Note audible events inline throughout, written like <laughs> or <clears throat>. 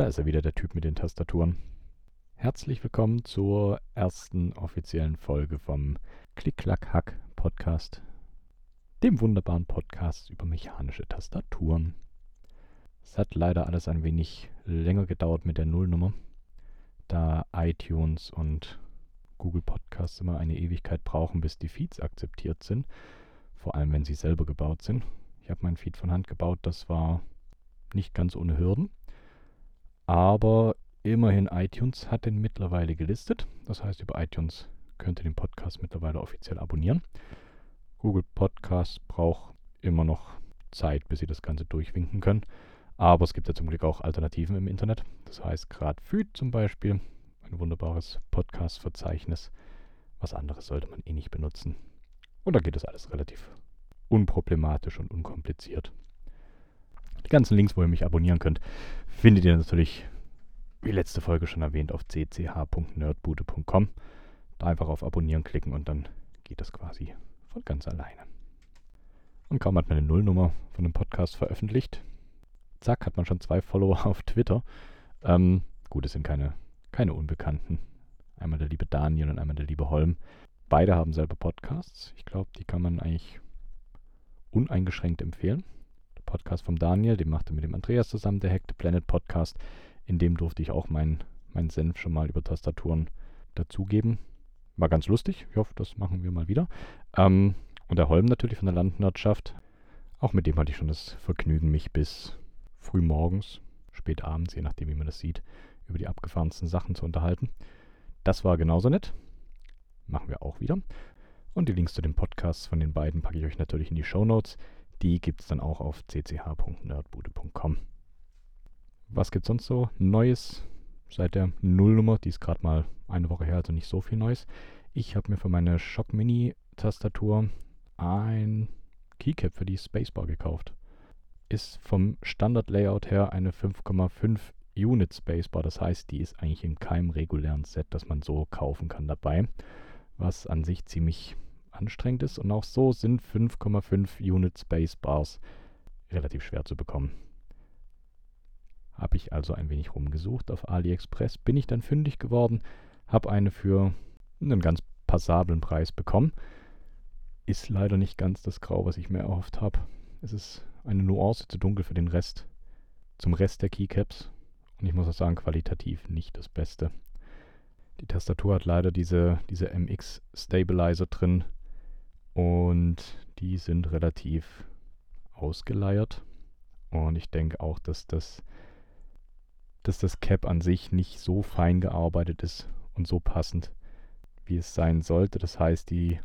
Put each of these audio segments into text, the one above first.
Da ist er wieder, der Typ mit den Tastaturen. Herzlich willkommen zur ersten offiziellen Folge vom Klick-Klack-Hack-Podcast, dem wunderbaren Podcast über mechanische Tastaturen. Es hat leider alles ein wenig länger gedauert mit der Nullnummer, da iTunes und Google Podcasts immer eine Ewigkeit brauchen, bis die Feeds akzeptiert sind, vor allem wenn sie selber gebaut sind. Ich habe mein Feed von Hand gebaut, das war nicht ganz ohne Hürden. Aber immerhin iTunes hat den mittlerweile gelistet. Das heißt, über iTunes könnt ihr den Podcast mittlerweile offiziell abonnieren. Google Podcast braucht immer noch Zeit, bis sie das Ganze durchwinken können. Aber es gibt ja zum Glück auch Alternativen im Internet. Das heißt, gerade Feed zum Beispiel, ein wunderbares Podcast-Verzeichnis. Was anderes sollte man eh nicht benutzen. Und da geht das alles relativ unproblematisch und unkompliziert. Die ganzen Links, wo ihr mich abonnieren könnt, findet ihr natürlich, wie letzte Folge schon erwähnt, auf cch.nerdbude.com. Da einfach auf Abonnieren klicken und dann geht das quasi von ganz alleine. Und kaum hat man eine Nullnummer von dem Podcast veröffentlicht, zack, hat man schon zwei Follower <laughs> auf Twitter. Ähm, gut, es sind keine, keine Unbekannten. Einmal der liebe Daniel und einmal der liebe Holm. Beide haben selber Podcasts. Ich glaube, die kann man eigentlich uneingeschränkt empfehlen. Podcast vom Daniel, den machte mit dem Andreas zusammen, der Hacked Planet Podcast. In dem durfte ich auch meinen mein Senf schon mal über Tastaturen dazugeben. War ganz lustig. Ich hoffe, das machen wir mal wieder. Ähm, und der Holm natürlich von der Landwirtschaft. Auch mit dem hatte ich schon das Vergnügen, mich bis früh morgens, spät abends, je nachdem, wie man das sieht, über die abgefahrensten Sachen zu unterhalten. Das war genauso nett. Machen wir auch wieder. Und die Links zu den Podcasts von den beiden packe ich euch natürlich in die Show Notes. Die gibt es dann auch auf cch.nerdbude.com. Was gibt sonst so Neues seit der Nullnummer? Die ist gerade mal eine Woche her, also nicht so viel Neues. Ich habe mir für meine Shock Mini Tastatur ein Keycap für die Spacebar gekauft. Ist vom Standard-Layout her eine 5,5 Unit Spacebar. Das heißt, die ist eigentlich in keinem regulären Set, das man so kaufen kann dabei. Was an sich ziemlich anstrengend ist. Und auch so sind 5,5 Unit Space Bars relativ schwer zu bekommen. Habe ich also ein wenig rumgesucht auf AliExpress, bin ich dann fündig geworden, habe eine für einen ganz passablen Preis bekommen. Ist leider nicht ganz das Grau, was ich mir erhofft habe. Es ist eine Nuance zu dunkel für den Rest, zum Rest der Keycaps. Und ich muss auch sagen, qualitativ nicht das Beste. Die Tastatur hat leider diese, diese MX Stabilizer drin, und die sind relativ ausgeleiert. Und ich denke auch, dass das, dass das Cap an sich nicht so fein gearbeitet ist und so passend, wie es sein sollte. Das heißt, die,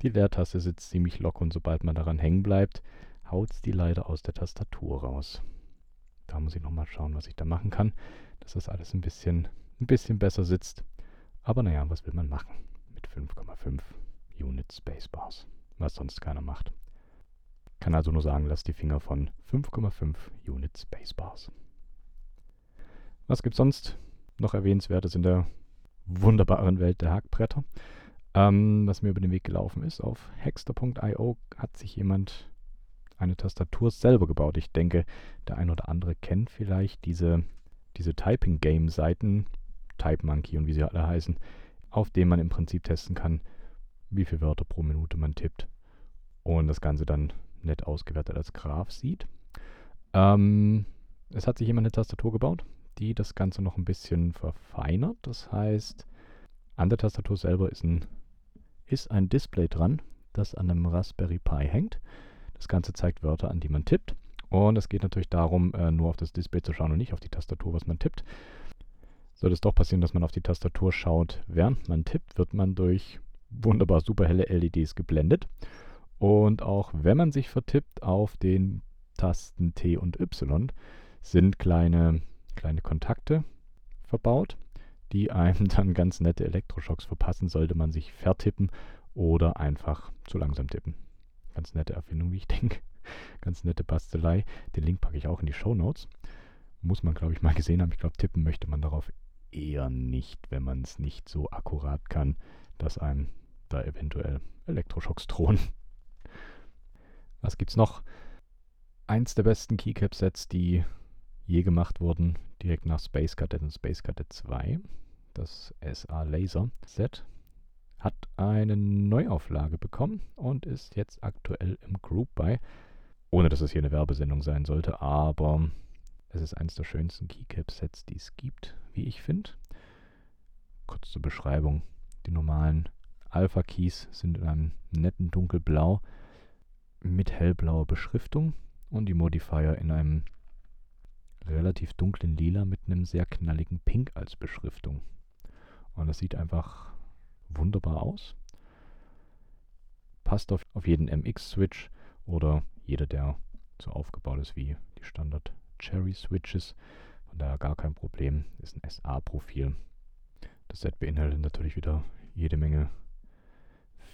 die Leertaste sitzt ziemlich locker und sobald man daran hängen bleibt, haut es die leider aus der Tastatur raus. Da muss ich nochmal schauen, was ich da machen kann, dass das alles ein bisschen, ein bisschen besser sitzt. Aber naja, was will man machen mit 5,5 Unit Spacebars, was sonst keiner macht. Kann also nur sagen, lasst die Finger von 5,5 Unit Spacebars. Was gibt sonst noch Erwähnenswertes in der wunderbaren Welt der Hackbretter? Ähm, was mir über den Weg gelaufen ist, auf hexter.io hat sich jemand eine Tastatur selber gebaut. Ich denke, der ein oder andere kennt vielleicht diese, diese Typing-Game-Seiten, Type Monkey und wie sie alle heißen, auf denen man im Prinzip testen kann, wie viele Wörter pro Minute man tippt und das Ganze dann nett ausgewertet als Graph sieht. Ähm, es hat sich jemand eine Tastatur gebaut, die das Ganze noch ein bisschen verfeinert. Das heißt, an der Tastatur selber ist ein, ist ein Display dran, das an einem Raspberry Pi hängt. Das Ganze zeigt Wörter, an die man tippt. Und es geht natürlich darum, äh, nur auf das Display zu schauen und nicht auf die Tastatur, was man tippt. Sollte es doch passieren, dass man auf die Tastatur schaut, während man tippt, wird man durch wunderbar super helle LEDs geblendet. Und auch wenn man sich vertippt auf den Tasten T und Y, sind kleine, kleine Kontakte verbaut, die einem <laughs> dann ganz nette Elektroschocks verpassen, sollte man sich vertippen oder einfach zu langsam tippen. Ganz nette Erfindung, wie ich <laughs> denke. Ganz nette Bastelei. Den Link packe ich auch in die Show Notes. Muss man, glaube ich, mal gesehen haben. Ich glaube, tippen möchte man darauf eher nicht, wenn man es nicht so akkurat kann, dass einem da eventuell Elektroschocks drohen. Was gibt's noch? Eins der besten Keycap-Sets, die je gemacht wurden, direkt nach Space Cadet und Space Cadet 2. Das SA Laser Set hat eine Neuauflage bekommen und ist jetzt aktuell im Group Buy. Ohne dass es hier eine Werbesendung sein sollte, aber es ist eines der schönsten Keycap-Sets, die es gibt, wie ich finde. Kurz zur Beschreibung. Die normalen Alpha-Keys sind in einem netten dunkelblau mit hellblauer Beschriftung und die Modifier in einem relativ dunklen Lila mit einem sehr knalligen Pink als Beschriftung. Und das sieht einfach wunderbar aus. Passt auf, auf jeden MX-Switch oder jeder, der so aufgebaut ist wie die Standard Cherry Switches. Von daher gar kein Problem. Ist ein SA-Profil. Das Set beinhaltet natürlich wieder jede Menge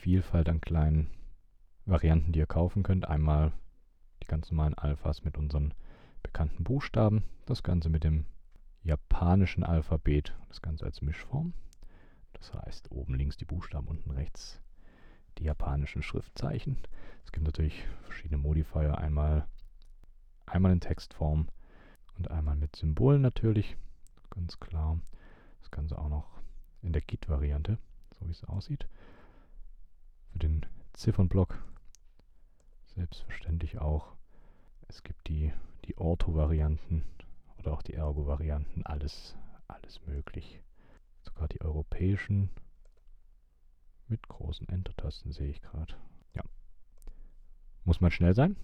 Vielfalt an kleinen Varianten, die ihr kaufen könnt. Einmal die ganz normalen Alphas mit unseren bekannten Buchstaben. Das Ganze mit dem japanischen Alphabet. Das Ganze als Mischform. Das heißt, oben links die Buchstaben, unten rechts die japanischen Schriftzeichen. Es gibt natürlich verschiedene Modifier. Einmal, einmal in Textform und einmal mit Symbolen natürlich. Ganz klar. Das Ganze auch noch in der Git-Variante, so wie es aussieht. Den Ziffernblock selbstverständlich auch. Es gibt die, die Ortho-Varianten oder auch die Ergo-Varianten. Alles, alles möglich. Sogar die europäischen mit großen Enter-Tasten sehe ich gerade. Ja. Muss man schnell sein,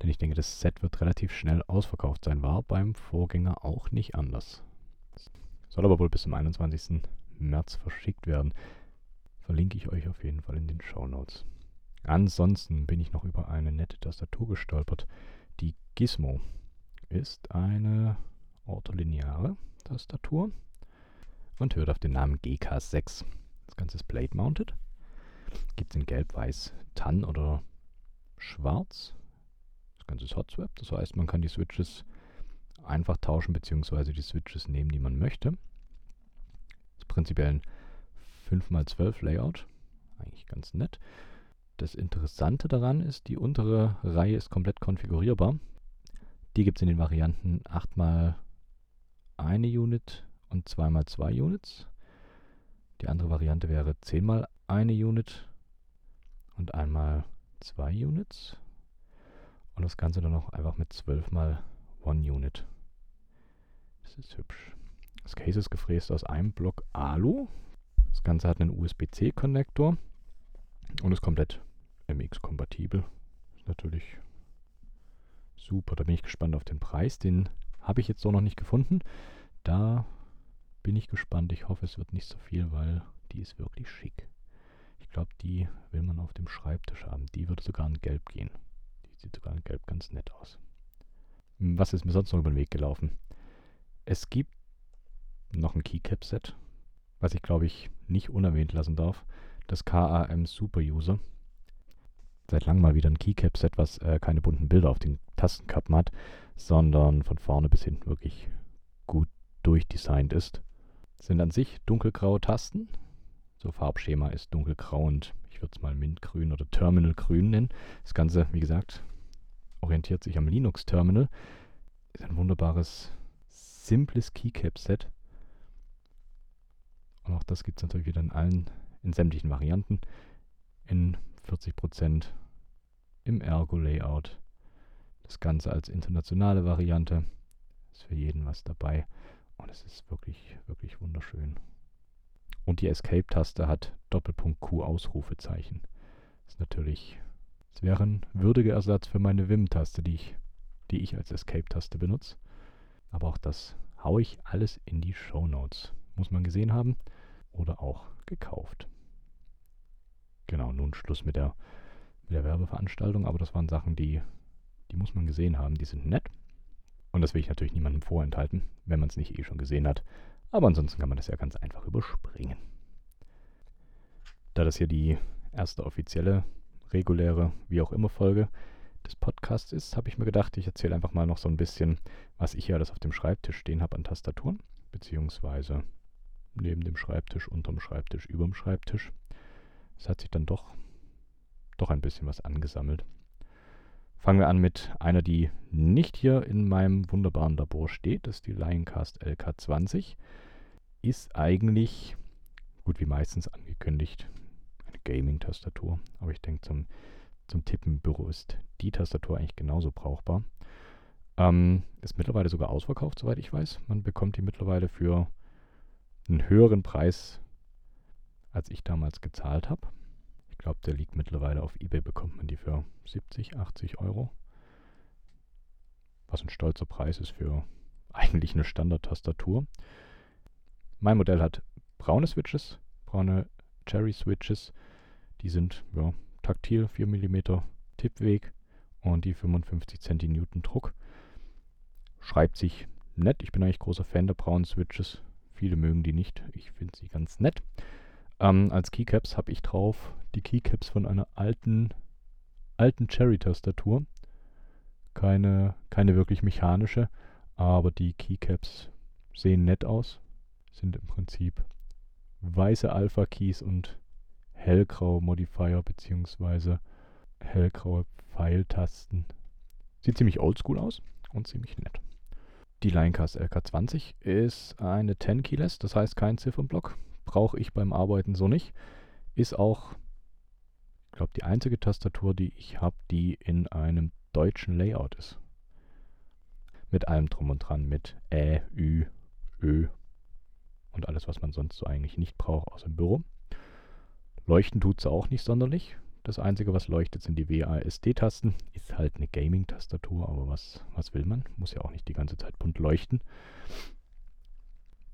denn ich denke, das Set wird relativ schnell ausverkauft sein. War beim Vorgänger auch nicht anders. Soll aber wohl bis zum 21. März verschickt werden. Verlinke ich euch auf jeden Fall in den Show Notes. Ansonsten bin ich noch über eine nette Tastatur gestolpert. Die Gizmo ist eine ortholineare Tastatur und hört auf den Namen GK6. Das Ganze ist Blade Mounted. Gibt es in Gelb, Weiß, Tan oder Schwarz. Das Ganze ist Hot Swap, das heißt, man kann die Switches einfach tauschen, beziehungsweise die Switches nehmen, die man möchte. Das ist prinzipiell ein 5x12 Layout. Eigentlich ganz nett. Das Interessante daran ist, die untere Reihe ist komplett konfigurierbar. Die gibt es in den Varianten 8x eine Unit und 2x2 Units. Die andere Variante wäre 10x eine Unit und einmal zwei Units. Und das Ganze dann noch einfach mit 12 mal One Unit. Das ist hübsch. Das Case ist gefräst aus einem Block Alu. Das Ganze hat einen USB-C-Konnektor und ist komplett MX-kompatibel. Ist natürlich super. Da bin ich gespannt auf den Preis. Den habe ich jetzt so noch nicht gefunden. Da bin ich gespannt. Ich hoffe, es wird nicht so viel, weil die ist wirklich schick. Ich glaube, die will man auf dem Schreibtisch haben. Die würde sogar in Gelb gehen. Die sieht sogar in Gelb ganz nett aus. Was ist mir sonst noch über den Weg gelaufen? Es gibt noch ein Keycap-Set, was ich glaube ich nicht unerwähnt lassen darf. Das KAM Super User. Seit langem mal wieder ein Keycap-Set, was äh, keine bunten Bilder auf den Tastenkappen hat, sondern von vorne bis hinten wirklich gut durchdesignt ist. Sind an sich dunkelgraue Tasten. So Farbschema ist dunkelgrau und ich würde es mal Mintgrün oder Terminalgrün nennen. Das Ganze, wie gesagt, orientiert sich am Linux-Terminal. Ist ein wunderbares, simples Keycap-Set. Und auch das gibt es natürlich wieder in allen, in sämtlichen Varianten. In 40% im Ergo-Layout. Das Ganze als internationale Variante. Ist für jeden was dabei. Und es ist wirklich, wirklich wunderschön. Und die Escape-Taste hat Doppelpunkt Q Ausrufezeichen. Das ist natürlich, es wäre ein würdiger Ersatz für meine Wim-Taste, die ich, die ich als Escape-Taste benutze. Aber auch das haue ich alles in die Show Notes. Muss man gesehen haben oder auch gekauft. Genau, nun Schluss mit der, mit der Werbeveranstaltung, aber das waren Sachen, die, die muss man gesehen haben, die sind nett. Und das will ich natürlich niemandem vorenthalten, wenn man es nicht eh schon gesehen hat. Aber ansonsten kann man das ja ganz einfach überspringen. Da das hier die erste offizielle, reguläre, wie auch immer Folge des Podcasts ist, habe ich mir gedacht, ich erzähle einfach mal noch so ein bisschen, was ich hier alles auf dem Schreibtisch stehen habe an Tastaturen, beziehungsweise neben dem Schreibtisch, unterm Schreibtisch, überm Schreibtisch. Es hat sich dann doch, doch ein bisschen was angesammelt. Fangen wir an mit einer, die nicht hier in meinem wunderbaren Labor steht. Das ist die Lioncast LK20. Ist eigentlich, gut wie meistens angekündigt, eine Gaming-Tastatur. Aber ich denke, zum, zum Tippen im Büro ist die Tastatur eigentlich genauso brauchbar. Ähm, ist mittlerweile sogar ausverkauft, soweit ich weiß. Man bekommt die mittlerweile für einen höheren Preis, als ich damals gezahlt habe. Ich glaube, der liegt mittlerweile auf eBay, bekommt man die für 70, 80 Euro. Was ein stolzer Preis ist für eigentlich eine Standard-Tastatur. Mein Modell hat braune Switches, braune Cherry-Switches. Die sind ja, taktil, 4 mm Tippweg und die 55 cm Druck. Schreibt sich nett. Ich bin eigentlich großer Fan der braunen Switches. Viele mögen die nicht. Ich finde sie ganz nett. Ähm, als Keycaps habe ich drauf die Keycaps von einer alten, alten Cherry-Tastatur. Keine, keine wirklich mechanische, aber die Keycaps sehen nett aus. Sind im Prinzip weiße Alpha-Keys und hellgraue Modifier bzw. hellgraue Pfeiltasten. Sieht ziemlich oldschool aus und ziemlich nett. Die Linecast LK20 ist eine 10 Keyless, das heißt kein Ziffernblock. Brauche ich beim Arbeiten so nicht. Ist auch, ich glaube, die einzige Tastatur, die ich habe, die in einem deutschen Layout ist. Mit allem drum und dran, mit Ä, Ü, Ö und alles, was man sonst so eigentlich nicht braucht, außer im Büro. Leuchten tut sie auch nicht sonderlich. Das Einzige, was leuchtet, sind die WASD-Tasten. Ist halt eine Gaming-Tastatur, aber was, was will man? Muss ja auch nicht die ganze Zeit bunt leuchten.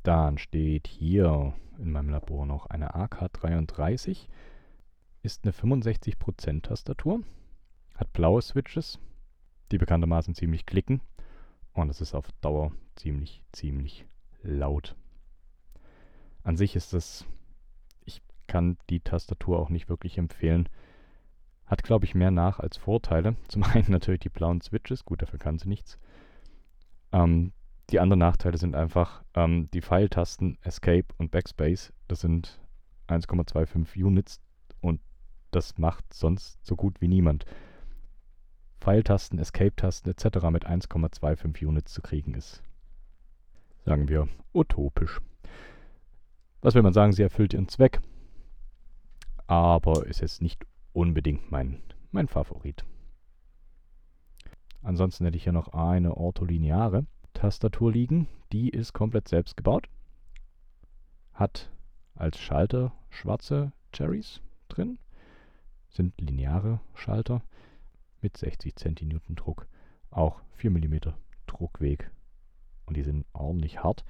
Dann steht hier in meinem Labor noch eine AK33. Ist eine 65% Tastatur. Hat blaue Switches, die bekanntermaßen ziemlich klicken. Und es ist auf Dauer ziemlich, ziemlich laut. An sich ist es, ich kann die Tastatur auch nicht wirklich empfehlen. Hat, glaube ich, mehr Nach- als Vorteile. <laughs> Zum einen natürlich die blauen Switches, gut, dafür kann sie nichts. Ähm, die anderen Nachteile sind einfach ähm, die Pfeiltasten Escape und Backspace. Das sind 1,25 Units und das macht sonst so gut wie niemand. Pfeiltasten, Escape-Tasten etc. mit 1,25 Units zu kriegen ist, sagen wir, utopisch. Was will man sagen, sie erfüllt ihren Zweck, aber ist jetzt nicht unbedingt mein, mein Favorit. Ansonsten hätte ich hier noch eine ortholineare Tastatur liegen. Die ist komplett selbst gebaut. Hat als Schalter schwarze Cherries drin. Sind lineare Schalter mit 60 cm Druck. Auch 4 mm Druckweg. Und die sind ordentlich hart.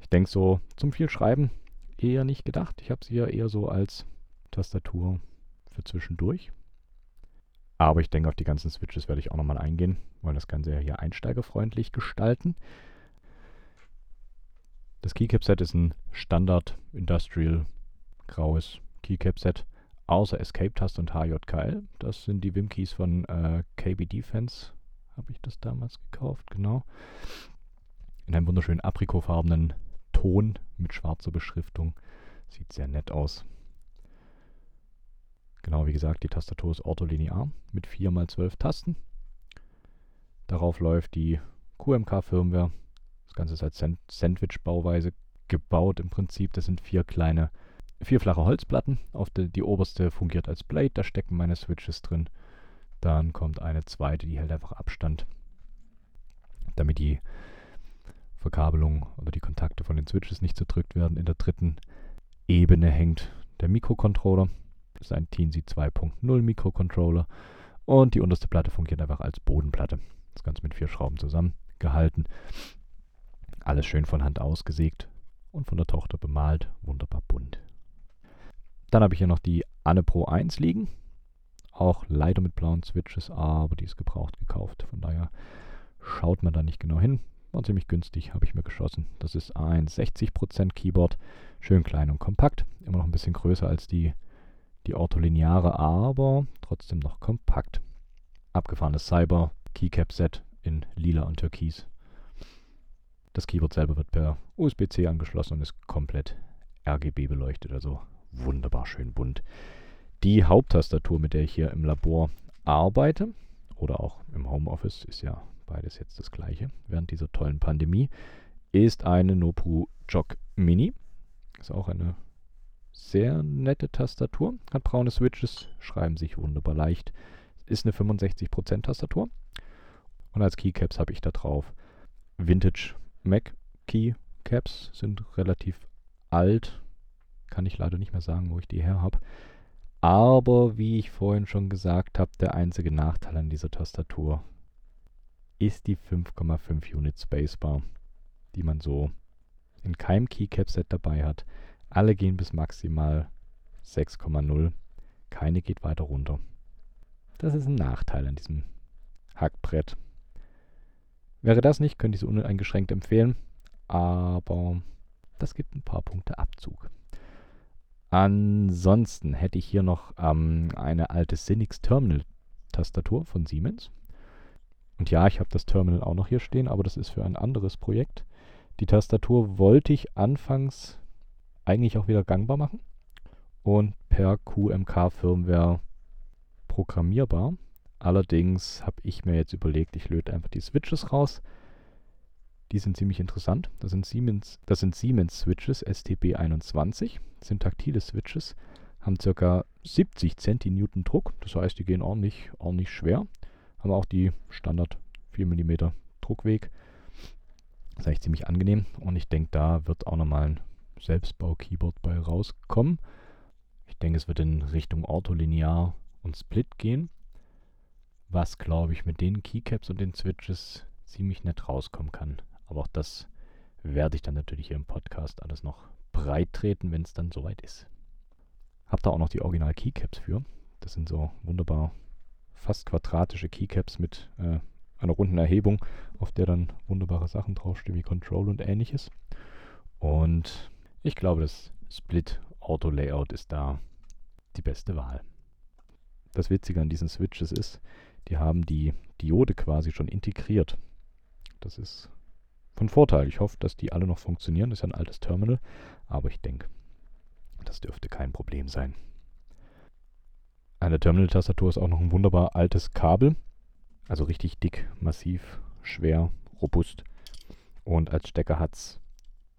Ich denke so zum viel Schreiben eher nicht gedacht. Ich habe sie ja eher so als Tastatur für zwischendurch. Aber ich denke, auf die ganzen Switches werde ich auch nochmal eingehen, weil das Ganze ja hier einsteigerfreundlich gestalten. Das Keycap-Set ist ein Standard Industrial graues Keycap-Set, außer Escape-Taste und HJKL. Das sind die Wim-Keys von äh, KB Defense. Habe ich das damals gekauft, genau. In einem wunderschönen aprikotfarbenen Ton mit schwarzer Beschriftung. Sieht sehr nett aus. Genau, wie gesagt, die Tastatur ist ortholinear mit 4x12 Tasten. Darauf läuft die QMK-Firmware. Das Ganze ist als Sandwich-Bauweise gebaut im Prinzip. Das sind vier kleine, vier flache Holzplatten. Auf die, die oberste fungiert als Blade, da stecken meine Switches drin. Dann kommt eine zweite, die hält einfach Abstand, damit die Verkabelung oder die Kontakte von den Switches nicht zerdrückt werden. In der dritten Ebene hängt der Mikrocontroller. Ist ein Teensy 2.0 Mikrocontroller. Und die unterste Platte fungiert einfach als Bodenplatte. Das Ganze mit vier Schrauben zusammengehalten. Alles schön von Hand ausgesägt und von der Tochter bemalt. Wunderbar bunt. Dann habe ich hier noch die Anne Pro 1 liegen. Auch leider mit blauen Switches, aber die ist gebraucht gekauft. Von daher schaut man da nicht genau hin. War ziemlich günstig, habe ich mir geschossen. Das ist ein 60% Keyboard. Schön klein und kompakt. Immer noch ein bisschen größer als die die ortholineare, aber trotzdem noch kompakt. Abgefahrenes Cyber Keycap Set in lila und türkis. Das Keyboard selber wird per USB-C angeschlossen und ist komplett RGB beleuchtet, also wunderbar schön bunt. Die Haupttastatur, mit der ich hier im Labor arbeite oder auch im Homeoffice, ist ja beides jetzt das gleiche, während dieser tollen Pandemie, ist eine Nopu Jog Mini. Ist auch eine sehr nette Tastatur, hat braune Switches, schreiben sich wunderbar leicht. Ist eine 65% Tastatur. Und als Keycaps habe ich da drauf Vintage Mac Keycaps, sind relativ alt. Kann ich leider nicht mehr sagen, wo ich die her habe. Aber wie ich vorhin schon gesagt habe, der einzige Nachteil an dieser Tastatur ist die 5,5 Unit Spacebar, die man so in keinem Keycap-Set dabei hat. Alle gehen bis maximal 6,0. Keine geht weiter runter. Das ist ein Nachteil an diesem Hackbrett. Wäre das nicht, könnte ich es uneingeschränkt empfehlen. Aber das gibt ein paar Punkte Abzug. Ansonsten hätte ich hier noch ähm, eine alte Cynix Terminal Tastatur von Siemens. Und ja, ich habe das Terminal auch noch hier stehen, aber das ist für ein anderes Projekt. Die Tastatur wollte ich anfangs eigentlich auch wieder gangbar machen und per QMK-Firmware programmierbar. Allerdings habe ich mir jetzt überlegt, ich löte einfach die Switches raus. Die sind ziemlich interessant. Das sind Siemens, das sind Siemens Switches STB21, das sind taktile Switches, haben ca. 70 Centinewton Druck, das heißt, die gehen ordentlich, ordentlich schwer, haben auch die Standard 4 mm Druckweg. Das ist eigentlich ziemlich angenehm und ich denke, da wird auch nochmal ein Selbstbau-Keyboard bei rauskommen. Ich denke, es wird in Richtung Ortholinear und Split gehen, was glaube ich mit den Keycaps und den Switches ziemlich nett rauskommen kann. Aber auch das werde ich dann natürlich hier im Podcast alles noch breit treten, wenn es dann soweit ist. Hab da auch noch die Original Keycaps für. Das sind so wunderbar fast quadratische Keycaps mit äh, einer runden Erhebung, auf der dann wunderbare Sachen draufstehen wie Control und ähnliches. Und ich glaube, das Split Auto Layout ist da die beste Wahl. Das Witzige an diesen Switches ist, die haben die Diode quasi schon integriert. Das ist von Vorteil. Ich hoffe, dass die alle noch funktionieren. Das ist ja ein altes Terminal, aber ich denke, das dürfte kein Problem sein. An der Terminal-Tastatur ist auch noch ein wunderbar altes Kabel. Also richtig dick, massiv, schwer, robust. Und als Stecker hat es,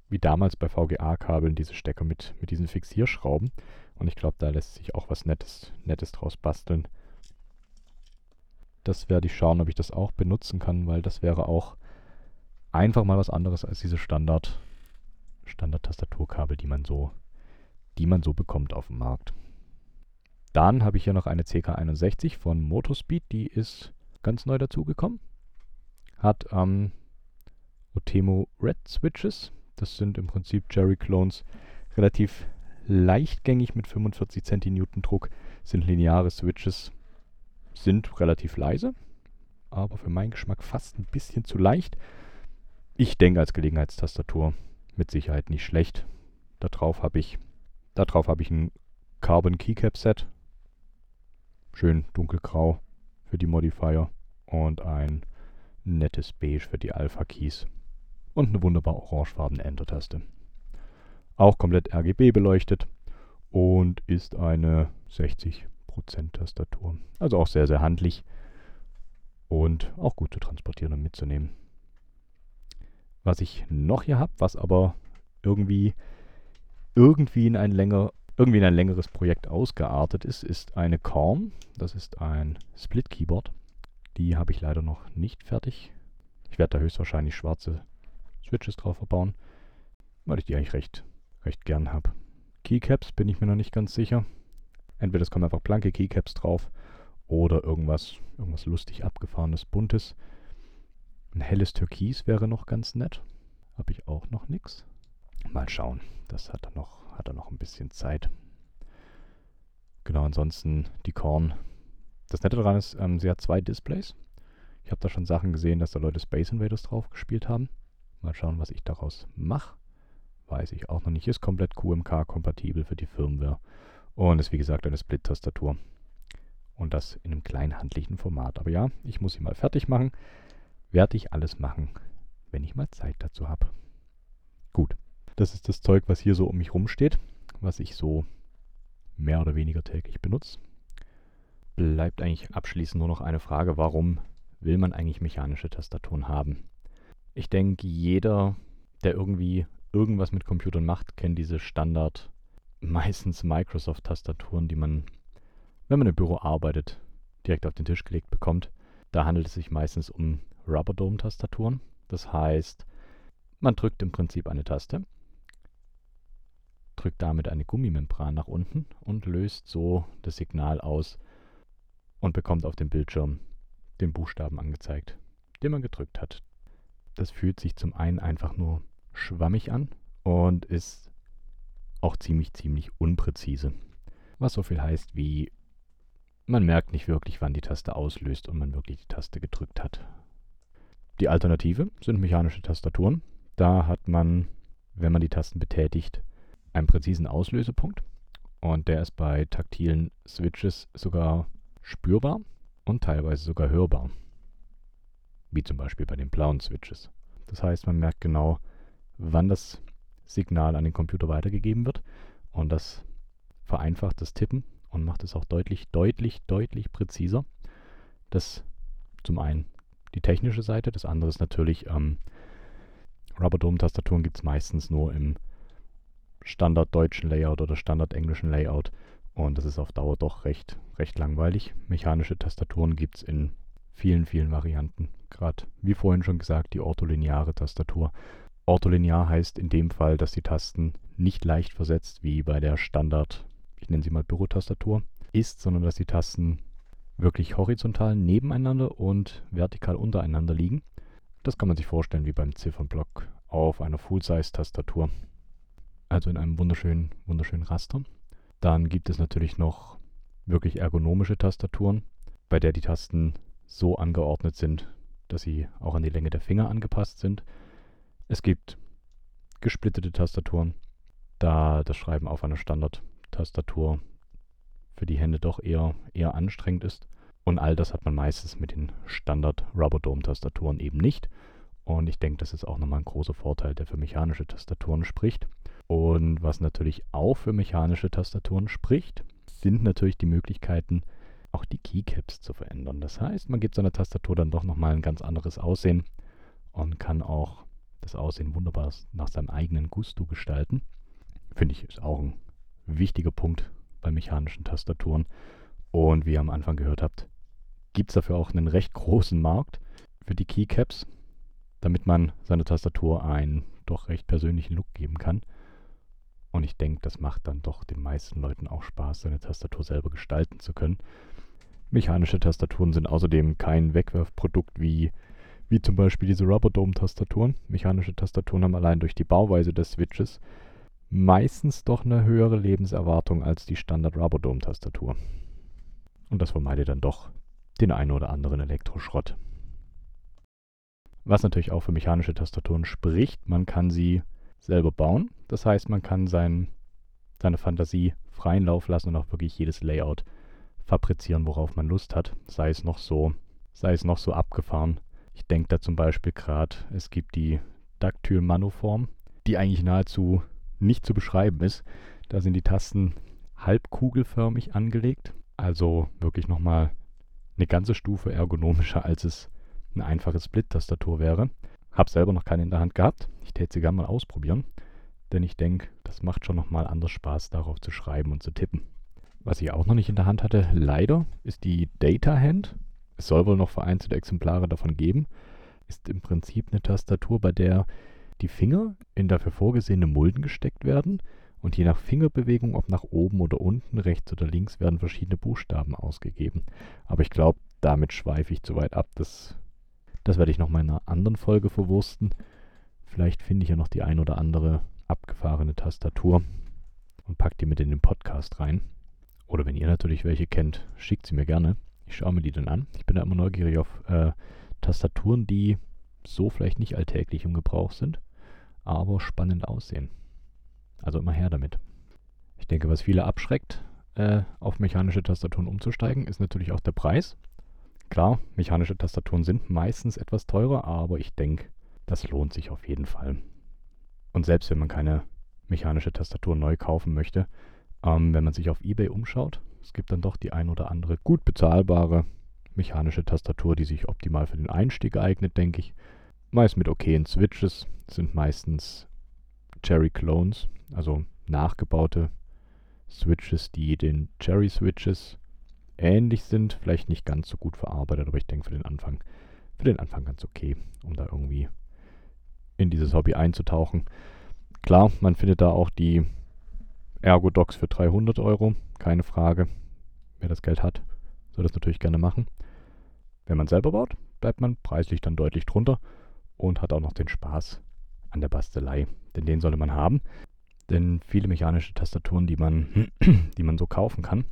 wie damals bei VGA-Kabeln, diese Stecker mit, mit diesen Fixierschrauben. Und ich glaube, da lässt sich auch was Nettes, Nettes draus basteln. Das werde ich schauen, ob ich das auch benutzen kann, weil das wäre auch einfach mal was anderes als diese Standard, Standard-Tastaturkabel, die man so, die man so bekommt auf dem Markt. Dann habe ich hier noch eine CK61 von Motospeed, die ist ganz neu dazugekommen. Hat ähm, Otemo Red Switches. Das sind im Prinzip Jerry Clones. Relativ leichtgängig mit 45 Centinewton Druck. Sind lineare Switches. Sind relativ leise. Aber für meinen Geschmack fast ein bisschen zu leicht. Ich denke als Gelegenheitstastatur mit Sicherheit nicht schlecht. Darauf habe ich, darauf habe ich ein Carbon Keycap Set. Schön dunkelgrau für die Modifier und ein nettes Beige für die Alpha Keys und eine wunderbar orangefarbene Enter-Taste. Auch komplett RGB beleuchtet und ist eine 60% Tastatur. Also auch sehr, sehr handlich und auch gut zu transportieren und mitzunehmen. Was ich noch hier habe, was aber irgendwie, irgendwie in ein länger, irgendwie in ein längeres Projekt ausgeartet ist, ist eine Korn. Das ist ein Split Keyboard. Die habe ich leider noch nicht fertig. Ich werde da höchstwahrscheinlich schwarze Switches drauf verbauen, weil ich die eigentlich recht, recht gern habe. Keycaps bin ich mir noch nicht ganz sicher. Entweder es kommen einfach blanke Keycaps drauf oder irgendwas, irgendwas lustig abgefahrenes, buntes. Ein helles Türkis wäre noch ganz nett. Habe ich auch noch nichts. Mal schauen. Das hat er noch, hat er noch ein bisschen Zeit. Genau, ansonsten die Korn. Das Nette daran ist, ähm, sie hat zwei Displays. Ich habe da schon Sachen gesehen, dass da Leute Space Invaders drauf gespielt haben. Mal schauen, was ich daraus mache. Weiß ich auch noch nicht. Ist komplett QMK-kompatibel für die Firmware. Und ist wie gesagt eine Split-Tastatur. Und das in einem kleinen handlichen Format. Aber ja, ich muss sie mal fertig machen werde ich alles machen, wenn ich mal Zeit dazu habe. Gut, das ist das Zeug, was hier so um mich rumsteht, was ich so mehr oder weniger täglich benutze. bleibt eigentlich abschließend nur noch eine Frage, warum will man eigentlich mechanische Tastaturen haben? Ich denke, jeder, der irgendwie irgendwas mit Computern macht, kennt diese Standard, meistens Microsoft-Tastaturen, die man, wenn man im Büro arbeitet, direkt auf den Tisch gelegt bekommt. Da handelt es sich meistens um Rubberdome-Tastaturen. Das heißt, man drückt im Prinzip eine Taste, drückt damit eine Gummimembran nach unten und löst so das Signal aus und bekommt auf dem Bildschirm den Buchstaben angezeigt, den man gedrückt hat. Das fühlt sich zum einen einfach nur schwammig an und ist auch ziemlich, ziemlich unpräzise. Was so viel heißt wie, man merkt nicht wirklich, wann die Taste auslöst und man wirklich die Taste gedrückt hat. Die Alternative sind mechanische Tastaturen. Da hat man, wenn man die Tasten betätigt, einen präzisen Auslösepunkt. Und der ist bei taktilen Switches sogar spürbar und teilweise sogar hörbar. Wie zum Beispiel bei den blauen Switches. Das heißt, man merkt genau, wann das Signal an den Computer weitergegeben wird. Und das vereinfacht das Tippen und macht es auch deutlich, deutlich, deutlich präziser. Das zum einen die technische Seite, das andere ist natürlich, ähm, Rubberdome-Tastaturen gibt es meistens nur im Standard deutschen Layout oder Standard englischen Layout. Und das ist auf Dauer doch recht, recht langweilig. Mechanische Tastaturen gibt es in vielen, vielen Varianten. Gerade wie vorhin schon gesagt, die ortholineare Tastatur. Ortholinear heißt in dem Fall, dass die Tasten nicht leicht versetzt wie bei der Standard, ich nenne sie mal Bürotastatur, ist, sondern dass die Tasten wirklich horizontal nebeneinander und vertikal untereinander liegen. Das kann man sich vorstellen wie beim Ziffernblock auf einer Full-Size-Tastatur also in einem wunderschönen, wunderschönen Raster. Dann gibt es natürlich noch wirklich ergonomische Tastaturen, bei der die Tasten so angeordnet sind, dass sie auch an die Länge der Finger angepasst sind. Es gibt gesplittete Tastaturen, da das Schreiben auf einer Standard-Tastatur für die Hände doch eher, eher anstrengend ist. Und all das hat man meistens mit den Standard Rubberdome-Tastaturen eben nicht. Und ich denke, das ist auch nochmal ein großer Vorteil, der für mechanische Tastaturen spricht. Und was natürlich auch für mechanische Tastaturen spricht, sind natürlich die Möglichkeiten, auch die Keycaps zu verändern. Das heißt, man gibt seiner Tastatur dann doch nochmal ein ganz anderes Aussehen und kann auch das Aussehen wunderbar nach seinem eigenen Gusto gestalten. Finde ich, ist auch ein wichtiger Punkt bei mechanischen Tastaturen. Und wie ihr am Anfang gehört habt, gibt es dafür auch einen recht großen Markt für die Keycaps, damit man seiner Tastatur einen doch recht persönlichen Look geben kann. Und ich denke, das macht dann doch den meisten Leuten auch Spaß, seine Tastatur selber gestalten zu können. Mechanische Tastaturen sind außerdem kein Wegwerfprodukt wie, wie zum Beispiel diese Rubberdome-Tastaturen. Mechanische Tastaturen haben allein durch die Bauweise des Switches meistens doch eine höhere Lebenserwartung als die Standard Rubberdome-Tastatur. Und das vermeidet dann doch den einen oder anderen Elektroschrott. Was natürlich auch für mechanische Tastaturen spricht, man kann sie selber bauen. Das heißt, man kann sein, seine Fantasie freien Lauf lassen und auch wirklich jedes Layout fabrizieren, worauf man Lust hat. Sei es noch so, sei es noch so abgefahren. Ich denke da zum Beispiel gerade, es gibt die Dactyl Manoform, die eigentlich nahezu nicht zu beschreiben ist. Da sind die Tasten halbkugelförmig angelegt. Also wirklich nochmal eine ganze Stufe ergonomischer, als es eine einfache Split-Tastatur wäre. Hab selber noch keine in der Hand gehabt. Ich täte sie gerne mal ausprobieren, denn ich denke, das macht schon nochmal anders Spaß, darauf zu schreiben und zu tippen. Was ich auch noch nicht in der Hand hatte, leider, ist die Data Hand. Es soll wohl noch vereinzelte Exemplare davon geben. Ist im Prinzip eine Tastatur, bei der die Finger in dafür vorgesehene Mulden gesteckt werden und je nach Fingerbewegung, ob nach oben oder unten, rechts oder links, werden verschiedene Buchstaben ausgegeben. Aber ich glaube, damit schweife ich zu weit ab. Das das werde ich noch mal in einer anderen Folge verwursten. Vielleicht finde ich ja noch die ein oder andere abgefahrene Tastatur und packe die mit in den Podcast rein. Oder wenn ihr natürlich welche kennt, schickt sie mir gerne. Ich schaue mir die dann an. Ich bin da immer neugierig auf äh, Tastaturen, die so vielleicht nicht alltäglich im Gebrauch sind, aber spannend aussehen. Also immer her damit. Ich denke, was viele abschreckt, äh, auf mechanische Tastaturen umzusteigen, ist natürlich auch der Preis. Klar, mechanische Tastaturen sind meistens etwas teurer, aber ich denke, das lohnt sich auf jeden Fall. Und selbst wenn man keine mechanische Tastatur neu kaufen möchte, ähm, wenn man sich auf eBay umschaut, es gibt dann doch die ein oder andere gut bezahlbare mechanische Tastatur, die sich optimal für den Einstieg eignet, denke ich. Meist mit okayen Switches, sind meistens Cherry Clones, also nachgebaute Switches, die den Cherry Switches ähnlich sind, vielleicht nicht ganz so gut verarbeitet, aber ich denke für den Anfang, für den Anfang ganz okay, um da irgendwie in dieses Hobby einzutauchen. Klar, man findet da auch die Ergo-Docs für 300 Euro, keine Frage. Wer das Geld hat, soll das natürlich gerne machen. Wenn man selber baut, bleibt man preislich dann deutlich drunter und hat auch noch den Spaß an der Bastelei. Denn den sollte man haben. Denn viele mechanische Tastaturen, die man, <clears throat> die man so kaufen kann,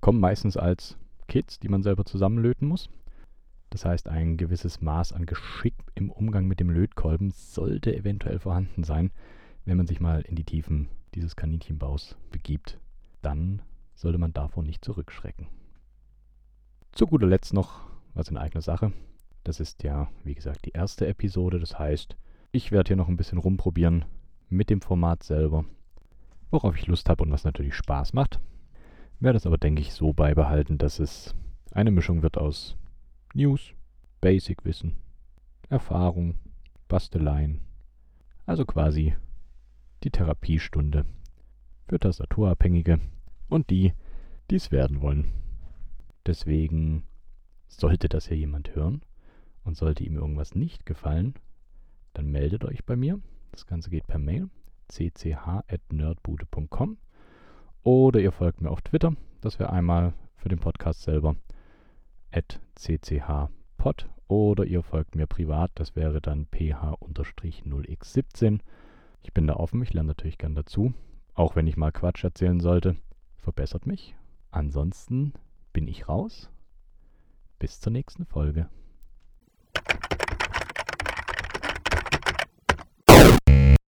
kommen meistens als Kits, die man selber zusammenlöten muss. Das heißt, ein gewisses Maß an Geschick im Umgang mit dem Lötkolben sollte eventuell vorhanden sein, wenn man sich mal in die Tiefen dieses Kaninchenbaus begibt. Dann sollte man davor nicht zurückschrecken. Zu guter Letzt noch was in eigener Sache. Das ist ja, wie gesagt, die erste Episode. Das heißt, ich werde hier noch ein bisschen rumprobieren mit dem Format selber, worauf ich Lust habe und was natürlich Spaß macht. Werde es aber, denke ich, so beibehalten, dass es eine Mischung wird aus News, Basic-Wissen, Erfahrung, Basteleien. Also quasi die Therapiestunde für Tastaturabhängige und die, die es werden wollen. Deswegen sollte das ja jemand hören und sollte ihm irgendwas nicht gefallen, dann meldet euch bei mir. Das Ganze geht per Mail cch.nerdbude.com oder ihr folgt mir auf Twitter. Das wäre einmal für den Podcast selber cchpod oder ihr folgt mir privat. Das wäre dann ph-0x17. Ich bin da offen, ich lerne natürlich gern dazu. Auch wenn ich mal Quatsch erzählen sollte, verbessert mich. Ansonsten bin ich raus. Bis zur nächsten Folge.